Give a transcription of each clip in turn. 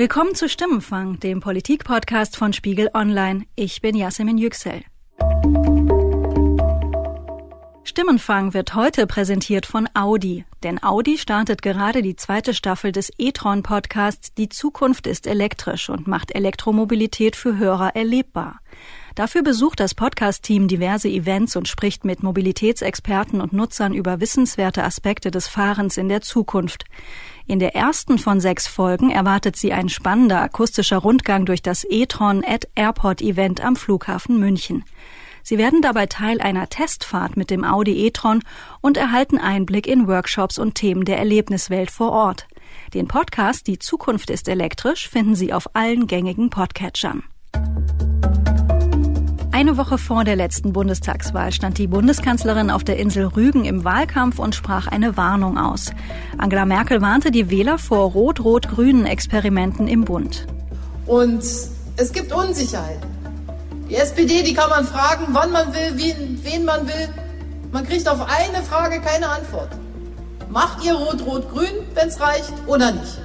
Willkommen zu Stimmenfang, dem Politik-Podcast von Spiegel Online. Ich bin Yasemin Yüksel. Stimmenfang wird heute präsentiert von Audi, denn Audi startet gerade die zweite Staffel des e-tron Podcasts Die Zukunft ist elektrisch und macht Elektromobilität für Hörer erlebbar. Dafür besucht das Podcast-Team diverse Events und spricht mit Mobilitätsexperten und Nutzern über wissenswerte Aspekte des Fahrens in der Zukunft. In der ersten von sechs Folgen erwartet sie ein spannender akustischer Rundgang durch das e-tron at Airport Event am Flughafen München. Sie werden dabei Teil einer Testfahrt mit dem Audi e-tron und erhalten Einblick in Workshops und Themen der Erlebniswelt vor Ort. Den Podcast Die Zukunft ist elektrisch finden Sie auf allen gängigen Podcatchern. Eine Woche vor der letzten Bundestagswahl stand die Bundeskanzlerin auf der Insel Rügen im Wahlkampf und sprach eine Warnung aus. Angela Merkel warnte die Wähler vor rot-rot-grünen Experimenten im Bund. Und es gibt Unsicherheit. Die SPD, die kann man fragen, wann man will, wen, wen man will. Man kriegt auf eine Frage keine Antwort. Macht ihr rot-rot-grün, wenn es reicht, oder nicht?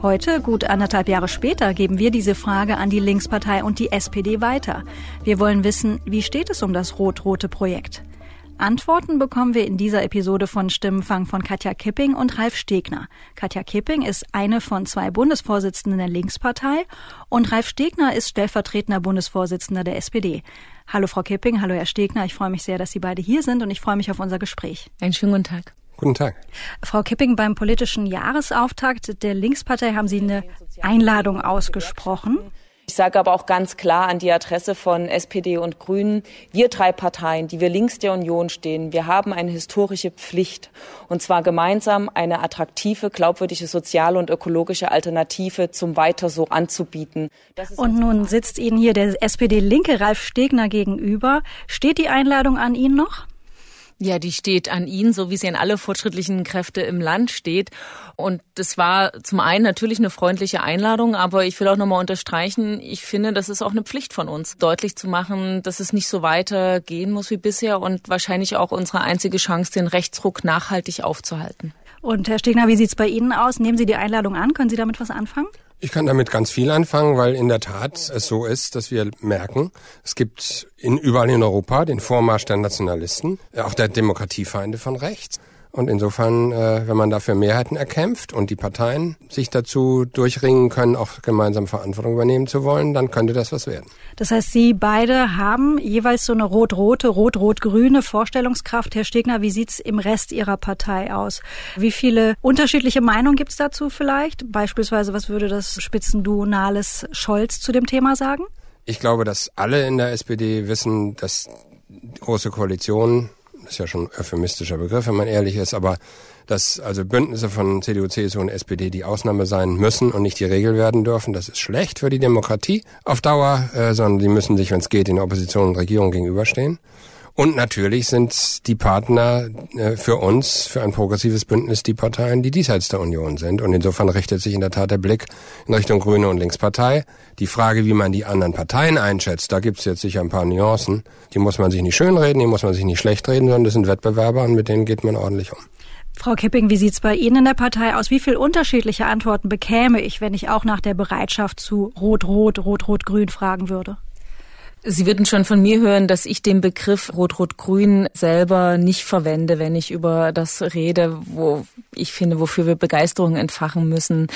Heute, gut anderthalb Jahre später, geben wir diese Frage an die Linkspartei und die SPD weiter. Wir wollen wissen, wie steht es um das rot-rote Projekt? Antworten bekommen wir in dieser Episode von Stimmenfang von Katja Kipping und Ralf Stegner. Katja Kipping ist eine von zwei Bundesvorsitzenden der Linkspartei und Ralf Stegner ist stellvertretender Bundesvorsitzender der SPD. Hallo Frau Kipping, hallo Herr Stegner. Ich freue mich sehr, dass Sie beide hier sind und ich freue mich auf unser Gespräch. Einen schönen guten Tag. Guten Tag. Frau Kipping, beim politischen Jahresauftakt der Linkspartei haben Sie eine Einladung ausgesprochen. Ich sage aber auch ganz klar an die Adresse von SPD und Grünen, wir drei Parteien, die wir links der Union stehen, wir haben eine historische Pflicht, und zwar gemeinsam eine attraktive, glaubwürdige soziale und ökologische Alternative zum Weiter so anzubieten. Und nun sitzt Ihnen hier der SPD-Linke Ralf Stegner gegenüber. Steht die Einladung an ihn noch? Ja, die steht an ihn, so wie sie an alle fortschrittlichen Kräfte im Land steht. Und das war zum einen natürlich eine freundliche Einladung, aber ich will auch nochmal unterstreichen, ich finde, das ist auch eine Pflicht von uns, deutlich zu machen, dass es nicht so weitergehen muss wie bisher und wahrscheinlich auch unsere einzige Chance, den Rechtsruck nachhaltig aufzuhalten. Und Herr Stegner, wie sieht's bei Ihnen aus? Nehmen Sie die Einladung an? Können Sie damit was anfangen? Ich kann damit ganz viel anfangen, weil in der Tat es so ist, dass wir merken, es gibt in, überall in Europa den Vormarsch der Nationalisten, auch der Demokratiefeinde von rechts. Und insofern, äh, wenn man dafür Mehrheiten erkämpft und die Parteien sich dazu durchringen können, auch gemeinsam Verantwortung übernehmen zu wollen, dann könnte das was werden. Das heißt, Sie beide haben jeweils so eine rot-rote, rot-rot-grüne Vorstellungskraft. Herr Stegner, wie sieht's im Rest Ihrer Partei aus? Wie viele unterschiedliche Meinungen gibt's dazu vielleicht? Beispielsweise, was würde das Spitzenduo Nahles Scholz zu dem Thema sagen? Ich glaube, dass alle in der SPD wissen, dass große Koalitionen ist ja schon euphemistischer Begriff, wenn man ehrlich ist, aber dass also Bündnisse von CDU, CSU und SPD die Ausnahme sein müssen und nicht die Regel werden dürfen, das ist schlecht für die Demokratie auf Dauer, äh, sondern die müssen sich, wenn es geht, in Opposition und Regierung gegenüberstehen. Und natürlich sind die Partner äh, für uns, für ein progressives Bündnis, die Parteien, die diesseits der Union sind. Und insofern richtet sich in der Tat der Blick in Richtung Grüne und Linkspartei. Die Frage, wie man die anderen Parteien einschätzt, da gibt es jetzt sicher ein paar Nuancen. Die muss man sich nicht schönreden, die muss man sich nicht schlecht reden, sondern das sind Wettbewerber und mit denen geht man ordentlich um. Frau Kipping, wie sieht's bei Ihnen in der Partei aus? Wie viele unterschiedliche Antworten bekäme ich, wenn ich auch nach der Bereitschaft zu Rot-Rot, Rot-Rot-Grün fragen würde? Sie würden schon von mir hören, dass ich den Begriff Rot-Rot-Grün selber nicht verwende, wenn ich über das rede, wo ich finde, wofür wir Begeisterung entfachen müssen.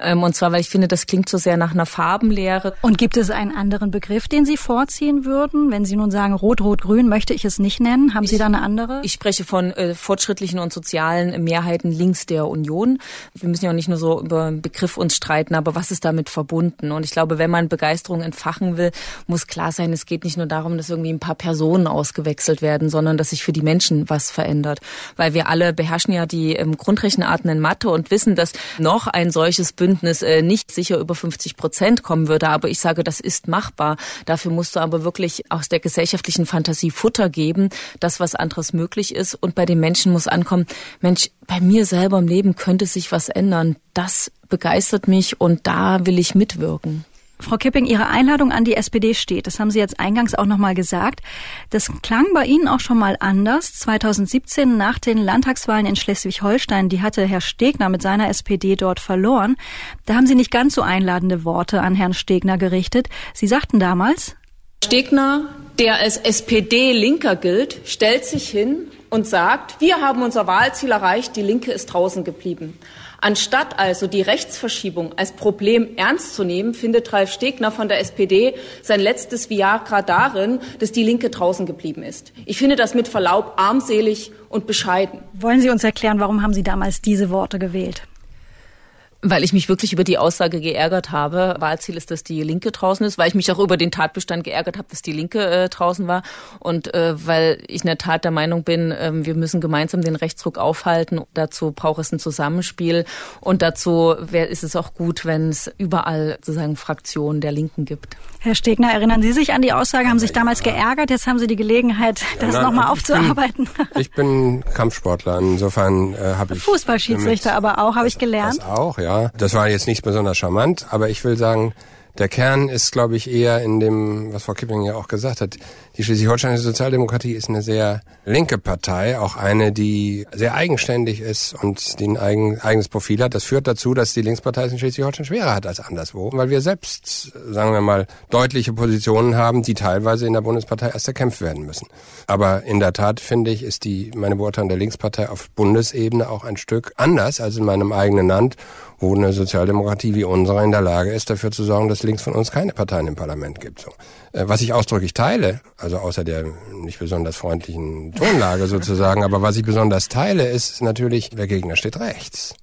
Ähm, und zwar, weil ich finde, das klingt so sehr nach einer Farbenlehre. Und gibt es einen anderen Begriff, den Sie vorziehen würden? Wenn Sie nun sagen Rot-Rot-Grün, möchte ich es nicht nennen. Haben Sie da eine andere? Ich spreche von äh, fortschrittlichen und sozialen Mehrheiten links der Union. Wir müssen ja auch nicht nur so über einen Begriff uns streiten, aber was ist damit verbunden? Und ich glaube, wenn man Begeisterung entfachen will, muss klar sein, es geht nicht nur darum, dass irgendwie ein paar Personen ausgewechselt werden, sondern dass sich für die Menschen was verändert. Weil wir alle beherrschen ja die ähm, Grundrechenarten in Mathe und wissen, dass noch ein solches Bündnis äh, nicht sicher über 50 Prozent kommen würde. Aber ich sage, das ist machbar. Dafür musst du aber wirklich aus der gesellschaftlichen Fantasie Futter geben, das, was anderes möglich ist. Und bei den Menschen muss ankommen, Mensch, bei mir selber im Leben könnte sich was ändern. Das begeistert mich und da will ich mitwirken. Frau Kipping, Ihre Einladung an die SPD steht. Das haben Sie jetzt eingangs auch nochmal gesagt. Das klang bei Ihnen auch schon mal anders. 2017 nach den Landtagswahlen in Schleswig-Holstein, die hatte Herr Stegner mit seiner SPD dort verloren. Da haben Sie nicht ganz so einladende Worte an Herrn Stegner gerichtet. Sie sagten damals, Stegner, der als SPD-Linker gilt, stellt sich hin und sagt, wir haben unser Wahlziel erreicht, die Linke ist draußen geblieben. Anstatt also die Rechtsverschiebung als Problem ernst zu nehmen, findet Ralf Stegner von der SPD sein letztes Viagra darin, dass die Linke draußen geblieben ist. Ich finde das mit Verlaub armselig und bescheiden. Wollen Sie uns erklären, warum haben Sie damals diese Worte gewählt? Weil ich mich wirklich über die Aussage geärgert habe. Wahlziel ist, dass die Linke draußen ist, weil ich mich auch über den Tatbestand geärgert habe, dass die Linke äh, draußen war und äh, weil ich in der Tat der Meinung bin, äh, wir müssen gemeinsam den Rechtsruck aufhalten. Dazu braucht es ein Zusammenspiel und dazu wär, ist es auch gut, wenn es überall sozusagen Fraktionen der Linken gibt. Herr Stegner, erinnern Sie sich an die Aussage, haben sich damals geärgert, jetzt haben Sie die Gelegenheit, das nochmal aufzuarbeiten. Bin, ich bin Kampfsportler, insofern äh, habe ich... Fußballschiedsrichter aber auch, habe ich gelernt. Das auch, ja ja. Das war jetzt nicht besonders charmant, aber ich will sagen, der Kern ist, glaube ich, eher in dem, was Frau Kipping ja auch gesagt hat. Die Schleswig-Holsteinische Sozialdemokratie ist eine sehr linke Partei, auch eine, die sehr eigenständig ist und die ein eigen, eigenes Profil hat. Das führt dazu, dass die Linkspartei es in Schleswig-Holstein schwerer hat als anderswo, weil wir selbst, sagen wir mal, deutliche Positionen haben, die teilweise in der Bundespartei erst erkämpft werden müssen. Aber in der Tat, finde ich, ist die, meine Beurteilung der Linkspartei auf Bundesebene auch ein Stück anders als in meinem eigenen Land wo eine Sozialdemokratie wie unsere in der Lage ist, dafür zu sorgen, dass links von uns keine Parteien im Parlament gibt. So. Äh, was ich ausdrücklich teile, also außer der nicht besonders freundlichen Tonlage sozusagen, aber was ich besonders teile, ist natürlich, der Gegner steht rechts.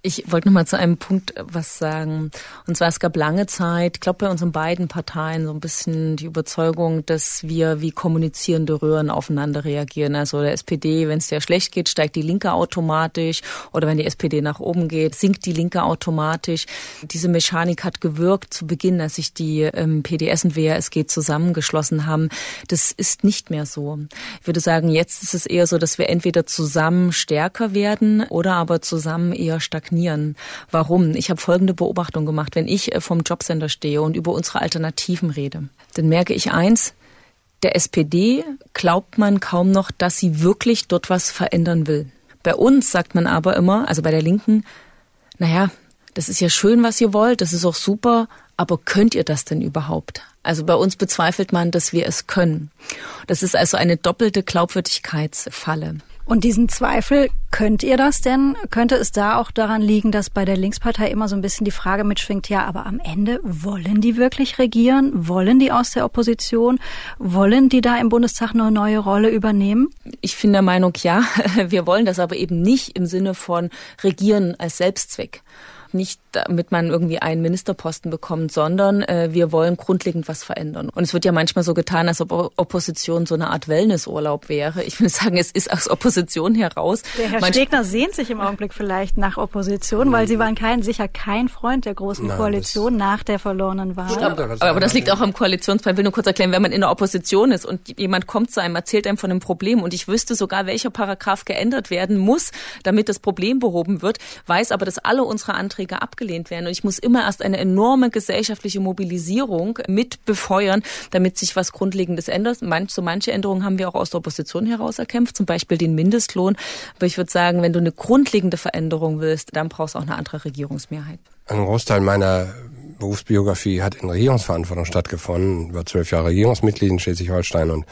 Ich wollte noch mal zu einem Punkt äh, was sagen. Und zwar, es gab lange Zeit, ich glaube bei unseren beiden Parteien so ein bisschen die Überzeugung, dass wir wie kommunizierende Röhren aufeinander reagieren. Also der SPD, wenn es sehr schlecht geht, steigt die Linke automatisch. Oder wenn die SPD nach oben geht, sinkt die Linke automatisch. Diese Mechanik hat gewirkt zu Beginn, als sich die ähm, PDS und WASG zusammengeschlossen haben. Das ist nicht mehr so. Ich würde sagen, jetzt ist es eher so, dass wir entweder zusammen stärker werden oder aber zusammen eher stagnieren stagnieren. Warum? Ich habe folgende Beobachtung gemacht. Wenn ich äh, vom Jobcenter stehe und über unsere Alternativen rede, dann merke ich eins, der SPD glaubt man kaum noch, dass sie wirklich dort was verändern will. Bei uns sagt man aber immer, also bei der Linken, naja, das ist ja schön, was ihr wollt, das ist auch super, aber könnt ihr das denn überhaupt? Also bei uns bezweifelt man, dass wir es können. Das ist also eine doppelte Glaubwürdigkeitsfalle. Und diesen Zweifel, könnt ihr das denn? Könnte es da auch daran liegen, dass bei der Linkspartei immer so ein bisschen die Frage mitschwingt, ja, aber am Ende wollen die wirklich regieren? Wollen die aus der Opposition? Wollen die da im Bundestag eine neue Rolle übernehmen? Ich bin der Meinung, ja, wir wollen das aber eben nicht im Sinne von regieren als Selbstzweck nicht damit man irgendwie einen Ministerposten bekommt, sondern äh, wir wollen grundlegend was verändern. Und es wird ja manchmal so getan, als ob Opposition so eine Art Wellnessurlaub wäre. Ich würde sagen, es ist aus Opposition heraus. Der Herr Manch Stegner sehnt sich im Augenblick vielleicht nach Opposition, weil Sie waren kein, sicher kein Freund der großen Nein, Koalition nach der verlorenen Wahl. Stimmt, aber, aber das liegt auch am Koalitionsplan. Ich will nur kurz erklären, wenn man in der Opposition ist und jemand kommt zu einem, erzählt einem von einem Problem und ich wüsste sogar, welcher Paragraph geändert werden muss, damit das Problem behoben wird, weiß aber, dass alle unsere Anträge abgelehnt werden. Und ich muss immer erst eine enorme gesellschaftliche Mobilisierung mit befeuern, damit sich was Grundlegendes ändert. Manch, so manche Änderungen haben wir auch aus der Opposition heraus erkämpft, zum Beispiel den Mindestlohn. Aber ich würde sagen, wenn du eine grundlegende Veränderung willst, dann brauchst du auch eine andere Regierungsmehrheit. Ein Großteil meiner Berufsbiografie hat in Regierungsverantwortung stattgefunden. War zwölf Jahre Regierungsmitglied in Schleswig-Holstein und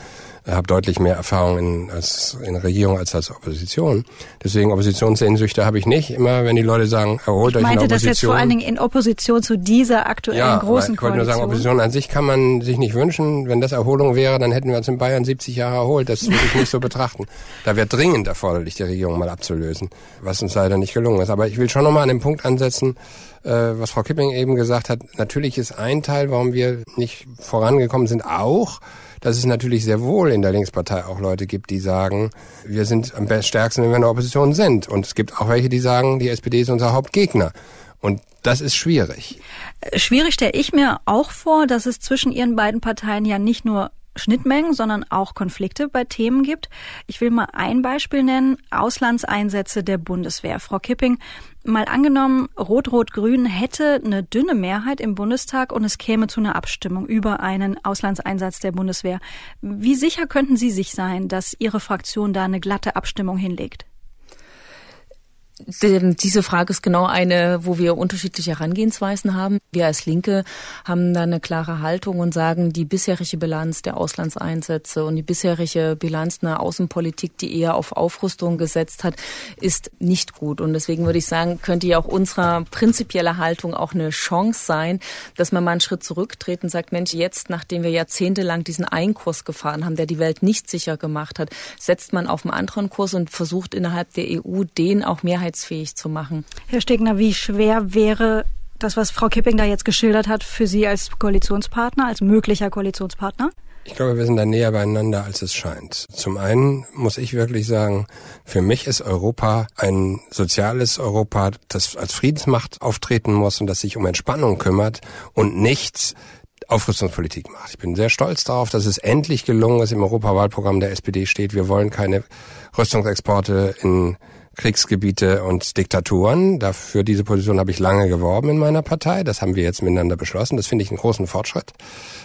habe deutlich mehr Erfahrung in, als in Regierung als als Opposition. Deswegen Oppositionssehnsüchte habe ich nicht. Immer wenn die Leute sagen, erholt euch in Opposition. Ich meinte das jetzt vor allen Dingen in Opposition zu dieser aktuellen ja, großen ich wollte nur sagen, Opposition an sich kann man sich nicht wünschen. Wenn das Erholung wäre, dann hätten wir uns in Bayern 70 Jahre erholt. Das würde ich nicht so betrachten. Da wäre dringend erforderlich, die Regierung mal abzulösen, was uns leider nicht gelungen ist. Aber ich will schon nochmal an den Punkt ansetzen, äh, was Frau Kipping eben gesagt hat. Natürlich ist ein Teil, warum wir nicht vorangekommen sind, auch, dass es natürlich sehr wohl in der Linkspartei auch Leute gibt, die sagen, wir sind am stärksten, wenn wir in der Opposition sind. Und es gibt auch welche, die sagen, die SPD ist unser Hauptgegner. Und das ist schwierig. Schwierig stelle ich mir auch vor, dass es zwischen ihren beiden Parteien ja nicht nur Schnittmengen, sondern auch Konflikte bei Themen gibt. Ich will mal ein Beispiel nennen. Auslandseinsätze der Bundeswehr. Frau Kipping, mal angenommen, Rot-Rot-Grün hätte eine dünne Mehrheit im Bundestag und es käme zu einer Abstimmung über einen Auslandseinsatz der Bundeswehr. Wie sicher könnten Sie sich sein, dass Ihre Fraktion da eine glatte Abstimmung hinlegt? Diese Frage ist genau eine, wo wir unterschiedliche Herangehensweisen haben. Wir als Linke haben da eine klare Haltung und sagen, die bisherige Bilanz der Auslandseinsätze und die bisherige Bilanz einer Außenpolitik, die eher auf Aufrüstung gesetzt hat, ist nicht gut. Und deswegen würde ich sagen, könnte ja auch unserer prinzipielle Haltung auch eine Chance sein, dass man mal einen Schritt zurücktreten und sagt, Mensch, jetzt, nachdem wir jahrzehntelang diesen einen Kurs gefahren haben, der die Welt nicht sicher gemacht hat, setzt man auf einen anderen Kurs und versucht innerhalb der EU den auch mehrheitlich mehrheitsfähig zu machen. Herr Stegner, wie schwer wäre das, was Frau Kipping da jetzt geschildert hat, für Sie als Koalitionspartner, als möglicher Koalitionspartner? Ich glaube, wir sind da näher beieinander, als es scheint. Zum einen muss ich wirklich sagen, für mich ist Europa ein soziales Europa, das als Friedensmacht auftreten muss und das sich um Entspannung kümmert und nichts Aufrüstungspolitik macht. Ich bin sehr stolz darauf, dass es endlich gelungen ist, im Europawahlprogramm der SPD steht, wir wollen keine Rüstungsexporte in Kriegsgebiete und Diktaturen. Dafür diese Position habe ich lange geworben in meiner Partei. Das haben wir jetzt miteinander beschlossen. Das finde ich einen großen Fortschritt.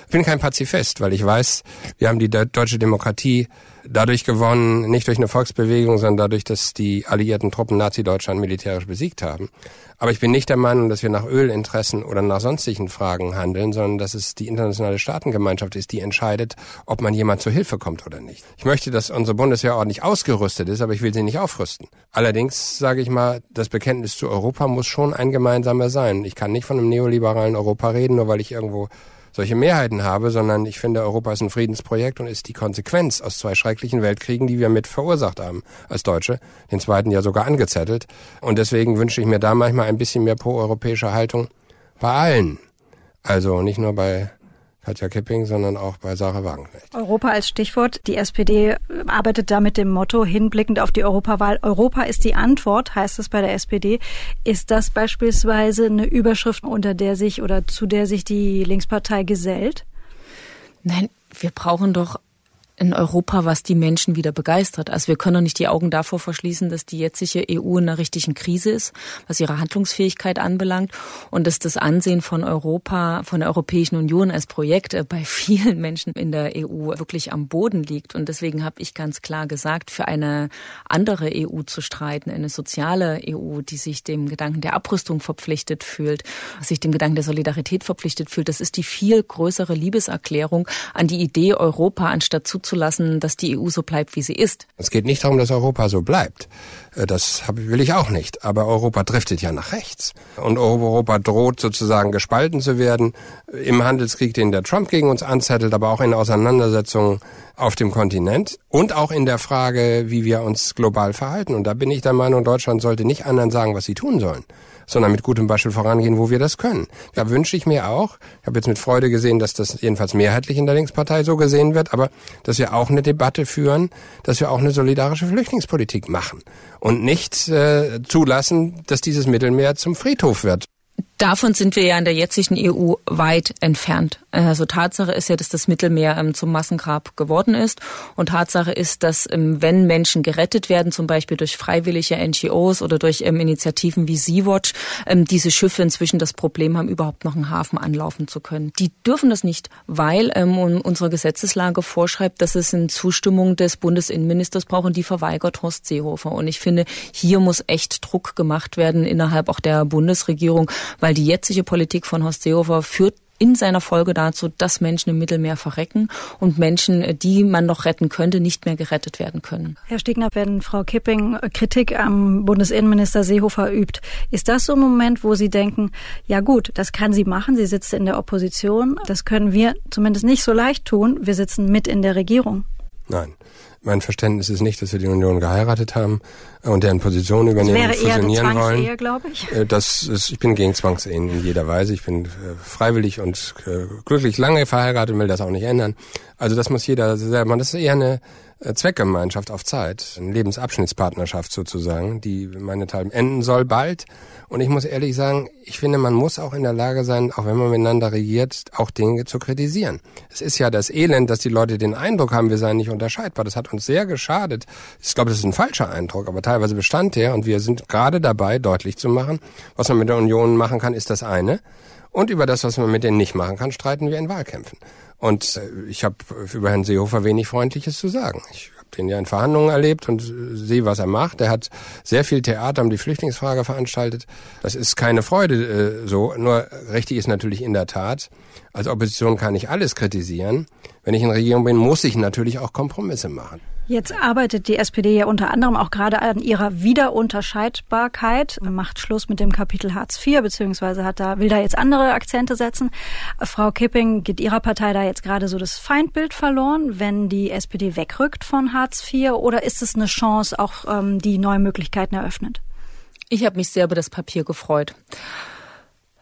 Ich bin kein Pazifist, weil ich weiß, wir haben die deutsche Demokratie dadurch gewonnen, nicht durch eine Volksbewegung, sondern dadurch, dass die alliierten Truppen Nazi-Deutschland militärisch besiegt haben. Aber ich bin nicht der Meinung, dass wir nach Ölinteressen oder nach sonstigen Fragen handeln, sondern dass es die internationale Staatengemeinschaft ist, die entscheidet, ob man jemand zur Hilfe kommt oder nicht. Ich möchte, dass unsere Bundeswehr ordentlich ausgerüstet ist, aber ich will sie nicht aufrüsten. Allerdings sage ich mal, das Bekenntnis zu Europa muss schon ein gemeinsamer sein. Ich kann nicht von einem neoliberalen Europa reden, nur weil ich irgendwo solche Mehrheiten habe, sondern ich finde, Europa ist ein Friedensprojekt und ist die Konsequenz aus zwei schrecklichen Weltkriegen, die wir mit verursacht haben als Deutsche, den zweiten ja sogar angezettelt. Und deswegen wünsche ich mir da manchmal ein bisschen mehr proeuropäische Haltung bei allen. Also nicht nur bei Katja Kipping, sondern auch bei Sarah Wagenknecht. Europa als Stichwort. Die SPD arbeitet da mit dem Motto hinblickend auf die Europawahl. Europa ist die Antwort, heißt es bei der SPD. Ist das beispielsweise eine Überschrift, unter der sich oder zu der sich die Linkspartei gesellt? Nein, wir brauchen doch in Europa, was die Menschen wieder begeistert. Also wir können doch nicht die Augen davor verschließen, dass die jetzige EU in einer richtigen Krise ist, was ihre Handlungsfähigkeit anbelangt und dass das Ansehen von Europa, von der Europäischen Union als Projekt äh, bei vielen Menschen in der EU wirklich am Boden liegt. Und deswegen habe ich ganz klar gesagt, für eine andere EU zu streiten, eine soziale EU, die sich dem Gedanken der Abrüstung verpflichtet fühlt, sich dem Gedanken der Solidarität verpflichtet fühlt, das ist die viel größere Liebeserklärung an die Idee Europa, anstatt zuzulassen, zuzulassen, dass die EU so bleibt, wie sie ist. Es geht nicht darum, dass Europa so bleibt. Äh, das will ich auch nicht. Aber Europa driftet ja nach rechts. Und Europa droht sozusagen gespalten zu werden im Handelskrieg, den der Trump gegen uns anzettelt, aber auch in Auseinandersetzungen auf dem Kontinent und auch in der Frage, wie wir uns global verhalten. Und da bin ich der Meinung, Deutschland sollte nicht anderen sagen, was sie tun sollen, sondern mit gutem Beispiel vorangehen, wo wir das können. Da wünsche ich mir auch, ich habe jetzt mit Freude gesehen, dass das jedenfalls mehrheitlich in der Linkspartei so gesehen wird, aber dass wir auch eine Debatte führen, dass wir auch eine solidarische Flüchtlingspolitik machen und nicht äh, zulassen, dass dieses Mittelmeer zum Friedhof wird. Davon sind wir ja in der jetzigen EU weit entfernt. Also Tatsache ist ja, dass das Mittelmeer ähm, zum Massengrab geworden ist. Und Tatsache ist, dass ähm, wenn Menschen gerettet werden, zum Beispiel durch freiwillige NGOs oder durch ähm, Initiativen wie Sea-Watch, diese Schiffe inzwischen das Problem haben, überhaupt noch einen Hafen anlaufen zu können. Die dürfen das nicht, weil unsere Gesetzeslage vorschreibt, dass es eine Zustimmung des Bundesinnenministers braucht und die verweigert Horst Seehofer. Und ich finde, hier muss echt Druck gemacht werden innerhalb auch der Bundesregierung, weil die jetzige Politik von Horst Seehofer führt in seiner Folge dazu, dass Menschen im Mittelmeer verrecken und Menschen, die man noch retten könnte, nicht mehr gerettet werden können. Herr Stegner, wenn Frau Kipping Kritik am Bundesinnenminister Seehofer übt, ist das so ein Moment, wo Sie denken, ja gut, das kann sie machen, sie sitzt in der Opposition, das können wir zumindest nicht so leicht tun, wir sitzen mit in der Regierung? Nein. Mein Verständnis ist nicht, dass wir die Union geheiratet haben und deren Position übernehmen das wäre und fusionieren wollen. glaube ich. Äh, das ist, ich bin gegen Zwangsehen in jeder Weise. Ich bin äh, freiwillig und äh, glücklich lange verheiratet, will das auch nicht ändern. Also das muss jeder selber. Das ist eher eine äh, Zweckgemeinschaft auf Zeit, eine Lebensabschnittspartnerschaft sozusagen, die meinethalben enden soll bald. Und ich muss ehrlich sagen, ich finde, man muss auch in der Lage sein, auch wenn man miteinander regiert, auch Dinge zu kritisieren. Es ist ja das Elend, dass die Leute den Eindruck haben, wir seien nicht unterscheidbar. Das hat uns sehr geschadet. Ich glaube, das ist ein falscher Eindruck, aber teilweise bestand der. Und wir sind gerade dabei, deutlich zu machen, was man mit der Union machen kann, ist das eine. Und über das, was man mit denen nicht machen kann, streiten wir in Wahlkämpfen. Und äh, ich habe über Herrn Seehofer wenig Freundliches zu sagen. Ich habe den ja in Verhandlungen erlebt und äh, sehe, was er macht. Er hat sehr viel Theater um die Flüchtlingsfrage veranstaltet. Das ist keine Freude äh, so. Nur richtig ist natürlich in der Tat, als Opposition kann ich alles kritisieren. Wenn ich in Regierung bin, muss ich natürlich auch Kompromisse machen. Jetzt arbeitet die SPD ja unter anderem auch gerade an ihrer Wiederunterscheidbarkeit, macht Schluss mit dem Kapitel Hartz IV, beziehungsweise hat da, will da jetzt andere Akzente setzen. Frau Kipping, geht Ihrer Partei da jetzt gerade so das Feindbild verloren, wenn die SPD wegrückt von Hartz IV, oder ist es eine Chance, auch ähm, die neue Möglichkeiten eröffnet? Ich habe mich sehr über das Papier gefreut.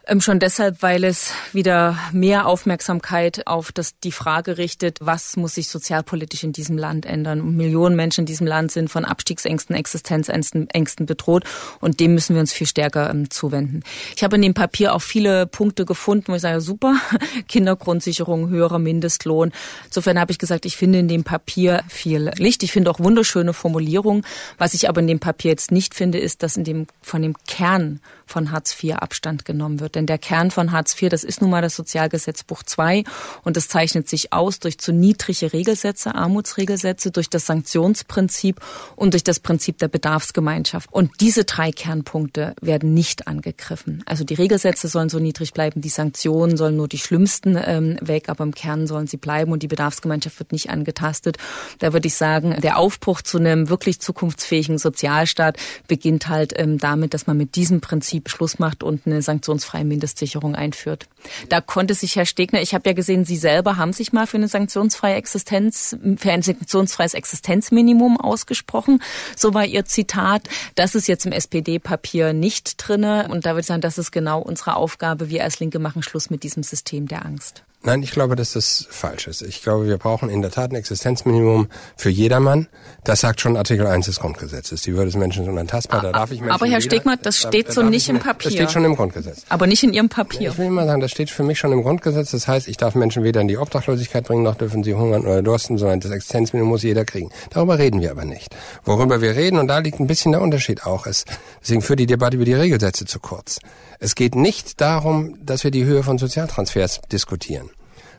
Ähm, schon deshalb, weil es wieder mehr Aufmerksamkeit auf das, die Frage richtet, was muss sich sozialpolitisch in diesem Land ändern. Millionen Menschen in diesem Land sind von Abstiegsängsten, Existenzängsten bedroht und dem müssen wir uns viel stärker ähm, zuwenden. Ich habe in dem Papier auch viele Punkte gefunden, wo ich sage, super, Kindergrundsicherung, höherer Mindestlohn. Insofern habe ich gesagt, ich finde in dem Papier viel Licht. Ich finde auch wunderschöne Formulierungen. Was ich aber in dem Papier jetzt nicht finde, ist, dass in dem, von dem Kern von Hartz IV Abstand genommen wird. Denn der Kern von Hartz IV, das ist nun mal das Sozialgesetzbuch II und das zeichnet sich aus durch zu niedrige Regelsätze, Armutsregelsätze, durch das Sanktionsprinzip und durch das Prinzip der Bedarfsgemeinschaft. Und diese drei Kernpunkte werden nicht angegriffen. Also die Regelsätze sollen so niedrig bleiben, die Sanktionen sollen nur die schlimmsten ähm, weg, aber im Kern sollen sie bleiben und die Bedarfsgemeinschaft wird nicht angetastet. Da würde ich sagen, der Aufbruch zu einem wirklich zukunftsfähigen Sozialstaat beginnt halt ähm, damit, dass man mit diesem Prinzip Schluss macht und eine sanktionsfreie Mindestsicherung einführt. Da konnte sich Herr Stegner, ich habe ja gesehen, Sie selber haben sich mal für eine sanktionsfreie Existenz, für ein sanktionsfreies Existenzminimum ausgesprochen. So war Ihr Zitat. Das ist jetzt im SPD-Papier nicht drinne. Und da würde ich sagen, das ist genau unsere Aufgabe. Wir als Linke machen Schluss mit diesem System der Angst. Nein, ich glaube, dass das falsch ist. Ich glaube, wir brauchen in der Tat ein Existenzminimum für jedermann. Das sagt schon Artikel 1 des Grundgesetzes. Die Würde des Menschen ist unantastbar. Da darf ich Menschen Aber Herr Stegmann, das steht da, so nicht im Papier. Das steht schon im Grundgesetz. Aber nicht in Ihrem Papier. Ich will mal sagen, das steht für mich schon im Grundgesetz. Das heißt, ich darf Menschen weder in die Obdachlosigkeit bringen, noch dürfen sie hungern oder dursten, sondern das Existenzminimum muss jeder kriegen. Darüber reden wir aber nicht. Worüber wir reden, und da liegt ein bisschen der Unterschied auch, ist, deswegen führt die Debatte über die Regelsätze zu kurz. Es geht nicht darum, dass wir die Höhe von Sozialtransfers diskutieren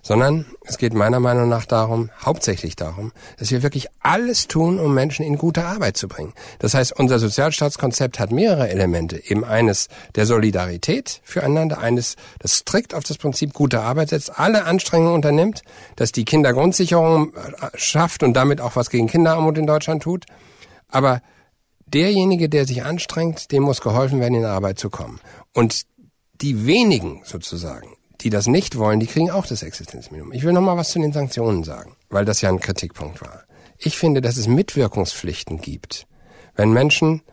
sondern es geht meiner Meinung nach darum, hauptsächlich darum, dass wir wirklich alles tun, um Menschen in gute Arbeit zu bringen. Das heißt, unser Sozialstaatskonzept hat mehrere Elemente. Eben eines der Solidarität füreinander, eines, das strikt auf das Prinzip gute Arbeit setzt, alle Anstrengungen unternimmt, dass die Kindergrundsicherung äh, schafft und damit auch was gegen Kinderarmut in Deutschland tut. Aber derjenige, der sich anstrengt, dem muss geholfen werden, in Arbeit zu kommen. Und die wenigen sozusagen, die das nicht wollen, die kriegen auch das Existenzminimum. Ich will noch mal was zu den Sanktionen sagen, weil das ja ein Kritikpunkt war. Ich finde, dass es Mitwirkungspflichten gibt, wenn Menschen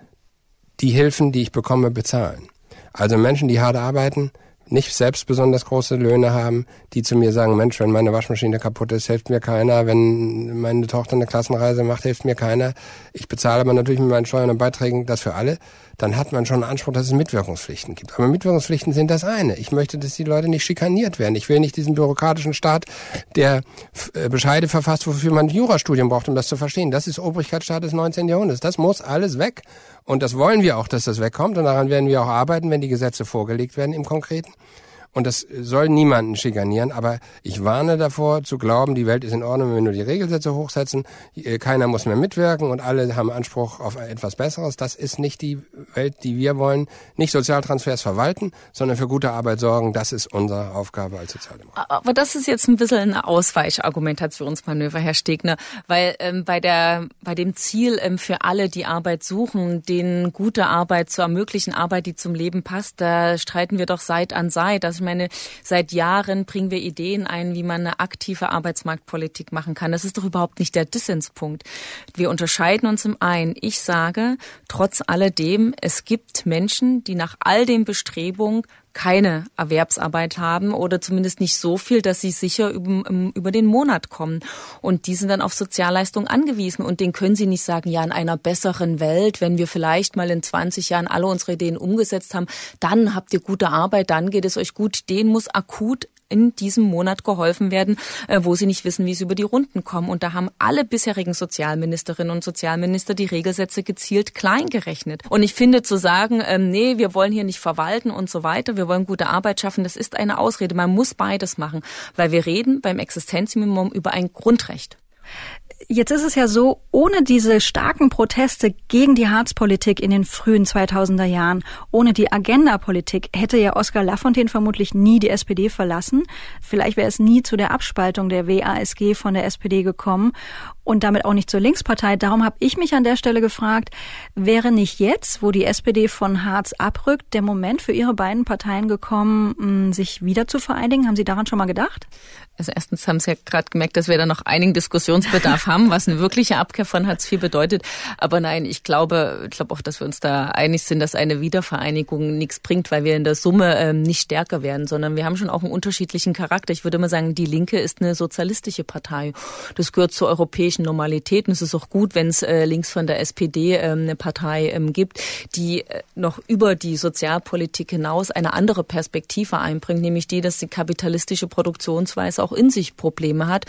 die Hilfen, die ich bekomme, bezahlen. Also Menschen, die hart arbeiten, nicht selbst besonders große Löhne haben, die zu mir sagen, Mensch, wenn meine Waschmaschine kaputt ist, hilft mir keiner. Wenn meine Tochter eine Klassenreise macht, hilft mir keiner. Ich bezahle aber natürlich mit meinen Steuern und Beiträgen das für alle. Dann hat man schon einen Anspruch, dass es Mitwirkungspflichten gibt. Aber Mitwirkungspflichten sind das eine. Ich möchte, dass die Leute nicht schikaniert werden. Ich will nicht diesen bürokratischen Staat, der äh, Bescheide verfasst, wofür man ein Jurastudium braucht, um das zu verstehen. Das ist Obrigkeitsstaat des 19. Jahrhunderts. Das muss alles weg. Und das wollen wir auch, dass das wegkommt. Und daran werden wir auch arbeiten, wenn die Gesetze vorgelegt werden im Konkreten. Und das soll niemanden schikanieren, aber ich warne davor zu glauben, die Welt ist in Ordnung, wenn wir nur die Regelsätze hochsetzen, äh, keiner muss mehr mitwirken und alle haben Anspruch auf etwas Besseres. Das ist nicht die Welt, die wir wollen. Nicht Sozialtransfers verwalten, sondern für gute Arbeit sorgen. Das ist unsere Aufgabe als Sozialdemokrat. Aber das ist jetzt ein bisschen ein Ausweichargumentationsmanöver, Herr Stegner, weil ähm, bei der bei dem Ziel ähm, für alle, die Arbeit suchen, denen gute Arbeit zu ermöglichen, Arbeit, die zum Leben passt, da streiten wir doch Seit an Seit. Also meine, seit Jahren bringen wir Ideen ein, wie man eine aktive Arbeitsmarktpolitik machen kann. Das ist doch überhaupt nicht der Dissenspunkt. Wir unterscheiden uns im einen. Ich sage, trotz alledem, es gibt Menschen, die nach all den Bestrebungen keine Erwerbsarbeit haben oder zumindest nicht so viel, dass sie sicher über, den Monat kommen. Und die sind dann auf Sozialleistungen angewiesen. Und den können sie nicht sagen, ja, in einer besseren Welt, wenn wir vielleicht mal in 20 Jahren alle unsere Ideen umgesetzt haben, dann habt ihr gute Arbeit, dann geht es euch gut. Den muss akut in diesem Monat geholfen werden, äh, wo sie nicht wissen, wie sie über die Runden kommen. Und da haben alle bisherigen Sozialministerinnen und Sozialminister die Regelsätze gezielt klein gerechnet. Und ich finde zu sagen, ähm, nee, wir wollen hier nicht verwalten und so weiter, wir wollen gute Arbeit schaffen, das ist eine Ausrede. Man muss beides machen, weil wir reden beim Existenzminimum über ein Grundrecht. Jetzt ist es ja so, ohne diese starken Proteste gegen die Harzpolitik in den frühen 2000er Jahren, ohne die Agenda-Politik, hätte ja Oskar Lafontaine vermutlich nie die SPD verlassen. Vielleicht wäre es nie zu der Abspaltung der WASG von der SPD gekommen und damit auch nicht zur Linkspartei. Darum habe ich mich an der Stelle gefragt, wäre nicht jetzt, wo die SPD von Harz abrückt, der Moment für Ihre beiden Parteien gekommen, sich wieder zu vereinigen? Haben Sie daran schon mal gedacht? Also erstens haben Sie ja gerade gemerkt, dass wir da noch einigen Diskussionsbedarf haben, was eine wirkliche Abkehr von Hartz IV bedeutet. Aber nein, ich glaube, ich glaube auch, dass wir uns da einig sind, dass eine Wiedervereinigung nichts bringt, weil wir in der Summe ähm, nicht stärker werden, sondern wir haben schon auch einen unterschiedlichen Charakter. Ich würde mal sagen, die Linke ist eine sozialistische Partei. Das gehört zur europäischen Normalität und es ist auch gut, wenn es äh, links von der SPD ähm, eine Partei ähm, gibt, die äh, noch über die Sozialpolitik hinaus eine andere Perspektive einbringt, nämlich die, dass die kapitalistische Produktionsweise auch in sich Probleme hat.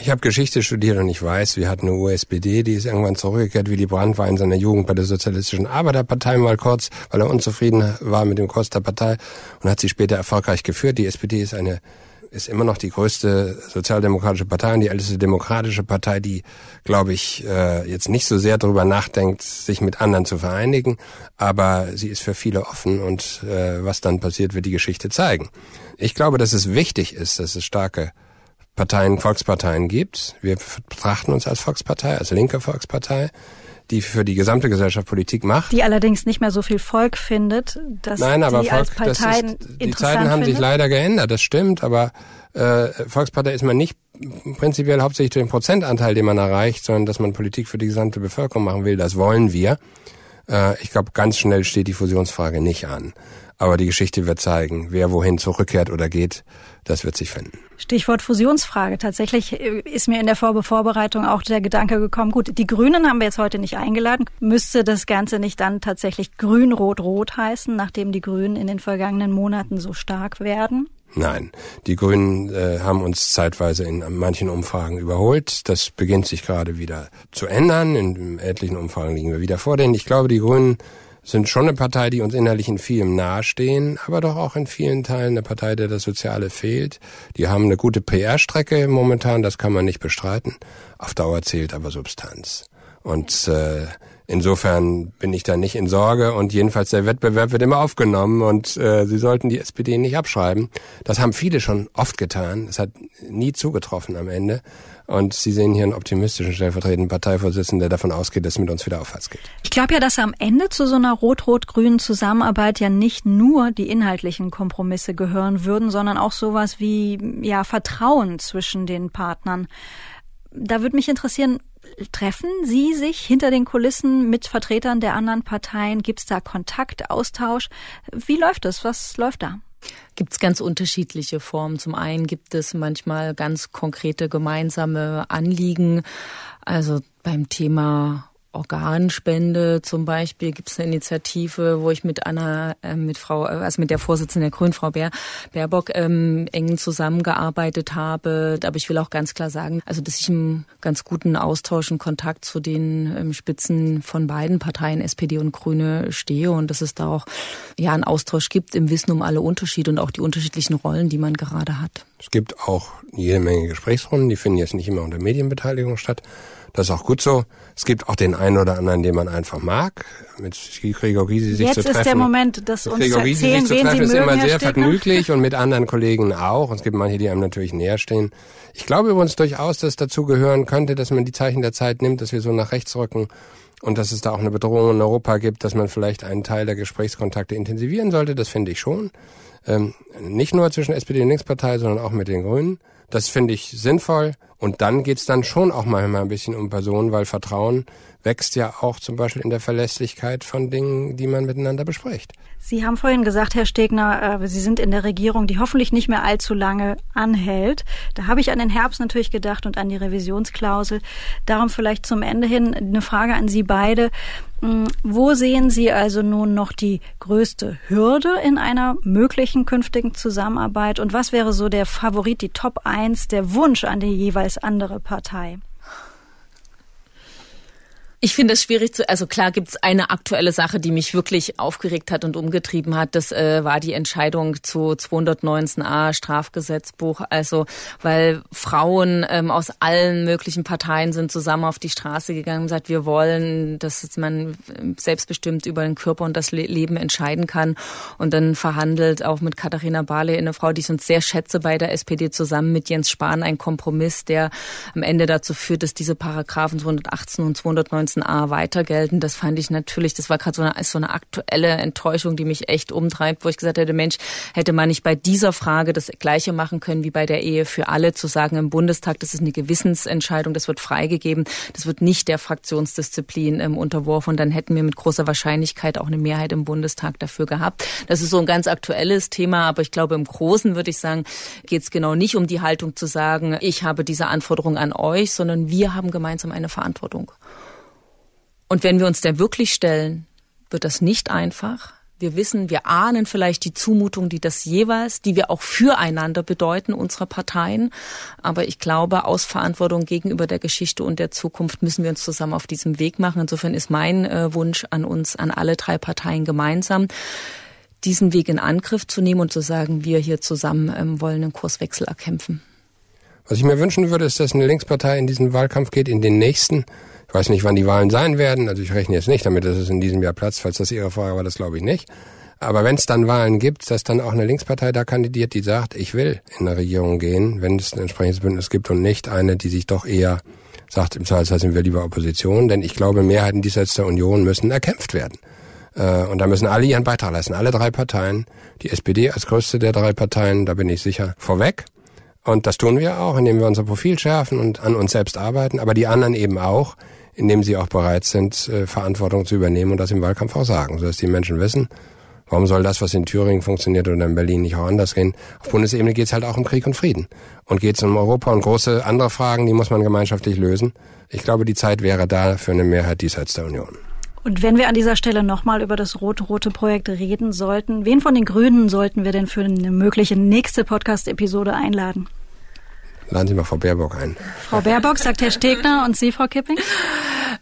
Ich habe Geschichte studiert und ich weiß, wir hatten eine USPD, die ist irgendwann zurückgekehrt. Willy Brandt war in seiner Jugend bei der Sozialistischen Arbeiterpartei mal kurz, weil er unzufrieden war mit dem Kurs der Partei und hat sie später erfolgreich geführt. Die SPD ist eine ist immer noch die größte sozialdemokratische Partei und die älteste demokratische Partei, die, glaube ich, äh, jetzt nicht so sehr darüber nachdenkt, sich mit anderen zu vereinigen, aber sie ist für viele offen und äh, was dann passiert, wird die Geschichte zeigen. Ich glaube, dass es wichtig ist, dass es starke Parteien, Volksparteien gibt. Wir betrachten uns als Volkspartei, als linke Volkspartei die für die gesamte Gesellschaft Politik macht. Die allerdings nicht mehr so viel Volk findet, dass Nein, aber die Volk, Parteien ist, die Zeiten haben findet. sich leider geändert, das stimmt, aber äh, Volkspartei ist man nicht prinzipiell hauptsächlich durch den Prozentanteil, den man erreicht, sondern dass man Politik für die gesamte Bevölkerung machen will, das wollen wir. Äh, ich glaube, ganz schnell steht die Fusionsfrage nicht an. Aber die Geschichte wird zeigen, wer wohin zurückkehrt oder geht, das wird sich finden. Stichwort Fusionsfrage. Tatsächlich äh, ist mir in der Vorbereitung auch der Gedanke gekommen, gut, die Grünen haben wir jetzt heute nicht eingeladen. Müsste das Ganze nicht dann tatsächlich grün-rot-rot heißen, nachdem die Grünen in den vergangenen Monaten so stark werden? Nein, die Grünen äh, haben uns zeitweise in manchen Umfragen überholt. Das beginnt sich gerade wieder zu ändern. In etlichen Umfragen liegen wir wieder vor denen. Ich glaube, die Grünen sind schon eine Partei, die uns innerlich in vielem nahestehen, aber doch auch in vielen Teilen eine Partei, der das Soziale fehlt. Die haben eine gute PR-Strecke momentan, das kann man nicht bestreiten. Auf Dauer zählt aber Substanz. Und äh, insofern bin ich da nicht in Sorge und jedenfalls der Wettbewerb wird immer aufgenommen und äh, sie sollten die SPD nicht abschreiben. Das haben viele schon oft getan. Es hat nie zugetroffen am Ende. Und Sie sehen hier einen optimistischen stellvertretenden Parteivorsitzenden, der davon ausgeht, dass es mit uns wieder aufwärts geht. Ich glaube ja, dass am Ende zu so einer rot-rot-grünen Zusammenarbeit ja nicht nur die inhaltlichen Kompromisse gehören würden, sondern auch sowas wie ja Vertrauen zwischen den Partnern. Da würde mich interessieren, treffen Sie sich hinter den Kulissen mit Vertretern der anderen Parteien? Gibt es da Kontakt, Austausch? Wie läuft es? Was läuft da? gibt es ganz unterschiedliche Formen. Zum einen gibt es manchmal ganz konkrete gemeinsame Anliegen. Also beim Thema Organspende zum Beispiel gibt es eine Initiative, wo ich mit Anna, äh, mit Frau, äh, also mit der Vorsitzenden der Grünen, Frau Bär, Baerbock, ähm, eng zusammengearbeitet habe. Aber ich will auch ganz klar sagen, also dass ich im ganz guten Austausch und Kontakt zu den ähm, Spitzen von beiden Parteien, SPD und Grüne, stehe und dass es da auch ja einen Austausch gibt im Wissen um alle Unterschiede und auch die unterschiedlichen Rollen, die man gerade hat. Es gibt auch jede Menge Gesprächsrunden, die finden jetzt nicht immer unter Medienbeteiligung statt. Das ist auch gut so. Es gibt auch den einen oder anderen, den man einfach mag. Mit Gregor Gysi sich Jetzt zu treffen. ist der Moment, das uns Gregor Gysi erzählen, sich zu wen treffen, Sie ist mögen, immer sehr vergnüglich und mit anderen Kollegen auch. Und es gibt manche, die einem natürlich näher stehen. Ich glaube übrigens durchaus, dass dazu gehören könnte, dass man die Zeichen der Zeit nimmt, dass wir so nach rechts rücken und dass es da auch eine Bedrohung in Europa gibt, dass man vielleicht einen Teil der Gesprächskontakte intensivieren sollte. Das finde ich schon. Ähm, nicht nur zwischen SPD und Linkspartei, sondern auch mit den Grünen. Das finde ich sinnvoll. Und dann geht's dann schon auch manchmal ein bisschen um Personen, weil Vertrauen wächst ja auch zum Beispiel in der Verlässlichkeit von Dingen, die man miteinander bespricht. Sie haben vorhin gesagt, Herr Stegner, äh, Sie sind in der Regierung, die hoffentlich nicht mehr allzu lange anhält. Da habe ich an den Herbst natürlich gedacht und an die Revisionsklausel. Darum vielleicht zum Ende hin eine Frage an Sie beide. Hm, wo sehen Sie also nun noch die größte Hürde in einer möglichen künftigen Zusammenarbeit? Und was wäre so der Favorit, die Top 1, der Wunsch an die jeweils andere Partei? Ich finde es schwierig zu, also klar gibt es eine aktuelle Sache, die mich wirklich aufgeregt hat und umgetrieben hat. Das äh, war die Entscheidung zu 219a Strafgesetzbuch. Also weil Frauen ähm, aus allen möglichen Parteien sind zusammen auf die Straße gegangen und gesagt, wir wollen, dass man selbstbestimmt über den Körper und das Leben entscheiden kann. Und dann verhandelt auch mit Katharina Barley, eine Frau, die ich uns sehr schätze bei der SPD, zusammen mit Jens Spahn ein Kompromiss, der am Ende dazu führt, dass diese Paragraphen 218 und 219 a weiter gelten. Das fand ich natürlich, das war gerade so eine, so eine aktuelle Enttäuschung, die mich echt umtreibt, wo ich gesagt hätte, Mensch, hätte man nicht bei dieser Frage das Gleiche machen können wie bei der Ehe für alle, zu sagen im Bundestag, das ist eine Gewissensentscheidung, das wird freigegeben, das wird nicht der Fraktionsdisziplin ähm, unterworfen dann hätten wir mit großer Wahrscheinlichkeit auch eine Mehrheit im Bundestag dafür gehabt. Das ist so ein ganz aktuelles Thema, aber ich glaube, im Großen würde ich sagen, geht es genau nicht um die Haltung zu sagen, ich habe diese Anforderung an euch, sondern wir haben gemeinsam eine Verantwortung. Und wenn wir uns der wirklich stellen, wird das nicht einfach. Wir wissen, wir ahnen vielleicht die Zumutung, die das jeweils, die wir auch füreinander bedeuten, unserer Parteien. Aber ich glaube, aus Verantwortung gegenüber der Geschichte und der Zukunft müssen wir uns zusammen auf diesem Weg machen. Insofern ist mein äh, Wunsch an uns, an alle drei Parteien gemeinsam, diesen Weg in Angriff zu nehmen und zu sagen, wir hier zusammen ähm, wollen einen Kurswechsel erkämpfen. Was ich mir wünschen würde, ist, dass eine Linkspartei in diesen Wahlkampf geht, in den nächsten ich weiß nicht, wann die Wahlen sein werden. Also ich rechne jetzt nicht damit, dass es in diesem Jahr Platz, falls das Ihre Frage war, das glaube ich nicht. Aber wenn es dann Wahlen gibt, dass dann auch eine Linkspartei da kandidiert, die sagt, ich will in eine Regierung gehen, wenn es ein entsprechendes Bündnis gibt und nicht eine, die sich doch eher sagt, im Zweifelsfall sind wir lieber Opposition. Denn ich glaube, Mehrheiten diesseits der Union müssen erkämpft werden. Äh, und da müssen alle ihren Beitrag leisten, alle drei Parteien. Die SPD als größte der drei Parteien, da bin ich sicher, vorweg. Und das tun wir auch, indem wir unser Profil schärfen und an uns selbst arbeiten, aber die anderen eben auch, indem sie auch bereit sind, äh, Verantwortung zu übernehmen und das im Wahlkampf auch sagen, sodass die Menschen wissen, warum soll das, was in Thüringen funktioniert oder in Berlin nicht auch anders gehen. Auf Bundesebene geht es halt auch um Krieg und Frieden und geht es um Europa und große andere Fragen, die muss man gemeinschaftlich lösen. Ich glaube, die Zeit wäre da für eine Mehrheit diesseits der Union. Und wenn wir an dieser Stelle nochmal über das rot-rote Projekt reden sollten, wen von den Grünen sollten wir denn für eine mögliche nächste Podcast-Episode einladen? Laden Sie mal Frau Baerbock ein. Frau Baerbock, sagt Herr Stegner und Sie, Frau Kipping?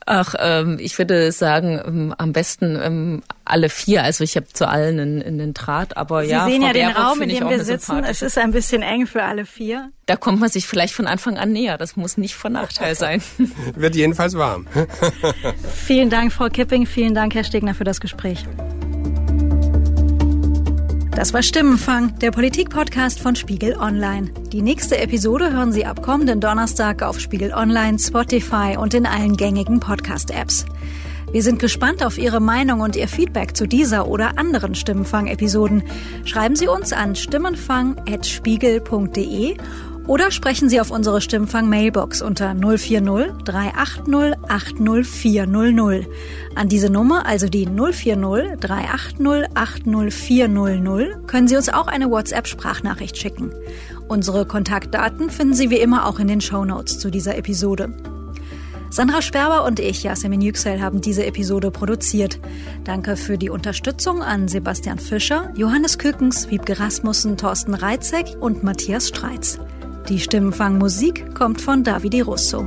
Ach, ähm, ich würde sagen, ähm, am besten ähm, alle vier. Also ich habe zu allen in, in den Draht, aber Sie ja. Sie sehen Frau ja Baerbock den Raum, in dem wir sitzen. Es ist ein bisschen eng für alle vier. Da kommt man sich vielleicht von Anfang an näher. Das muss nicht von Nachteil sein. Wird jedenfalls warm. vielen Dank, Frau Kipping. Vielen Dank, Herr Stegner, für das Gespräch. Das war Stimmenfang, der Politik-Podcast von Spiegel Online. Die nächste Episode hören Sie ab kommenden Donnerstag auf Spiegel Online, Spotify und in allen gängigen Podcast-Apps. Wir sind gespannt auf Ihre Meinung und Ihr Feedback zu dieser oder anderen Stimmenfang-Episoden. Schreiben Sie uns an stimmenfang.spiegel.de oder sprechen Sie auf unsere Stimmfang-Mailbox unter 040 380 80400. An diese Nummer, also die 040 380 80400, können Sie uns auch eine WhatsApp-Sprachnachricht schicken. Unsere Kontaktdaten finden Sie wie immer auch in den Shownotes zu dieser Episode. Sandra Sperber und ich, Yasemin Yüksel, haben diese Episode produziert. Danke für die Unterstützung an Sebastian Fischer, Johannes Kückens, Wiebke Rasmussen, Thorsten Reitzek und Matthias Streitz. Die Stimmenfangmusik kommt von Davide Russo.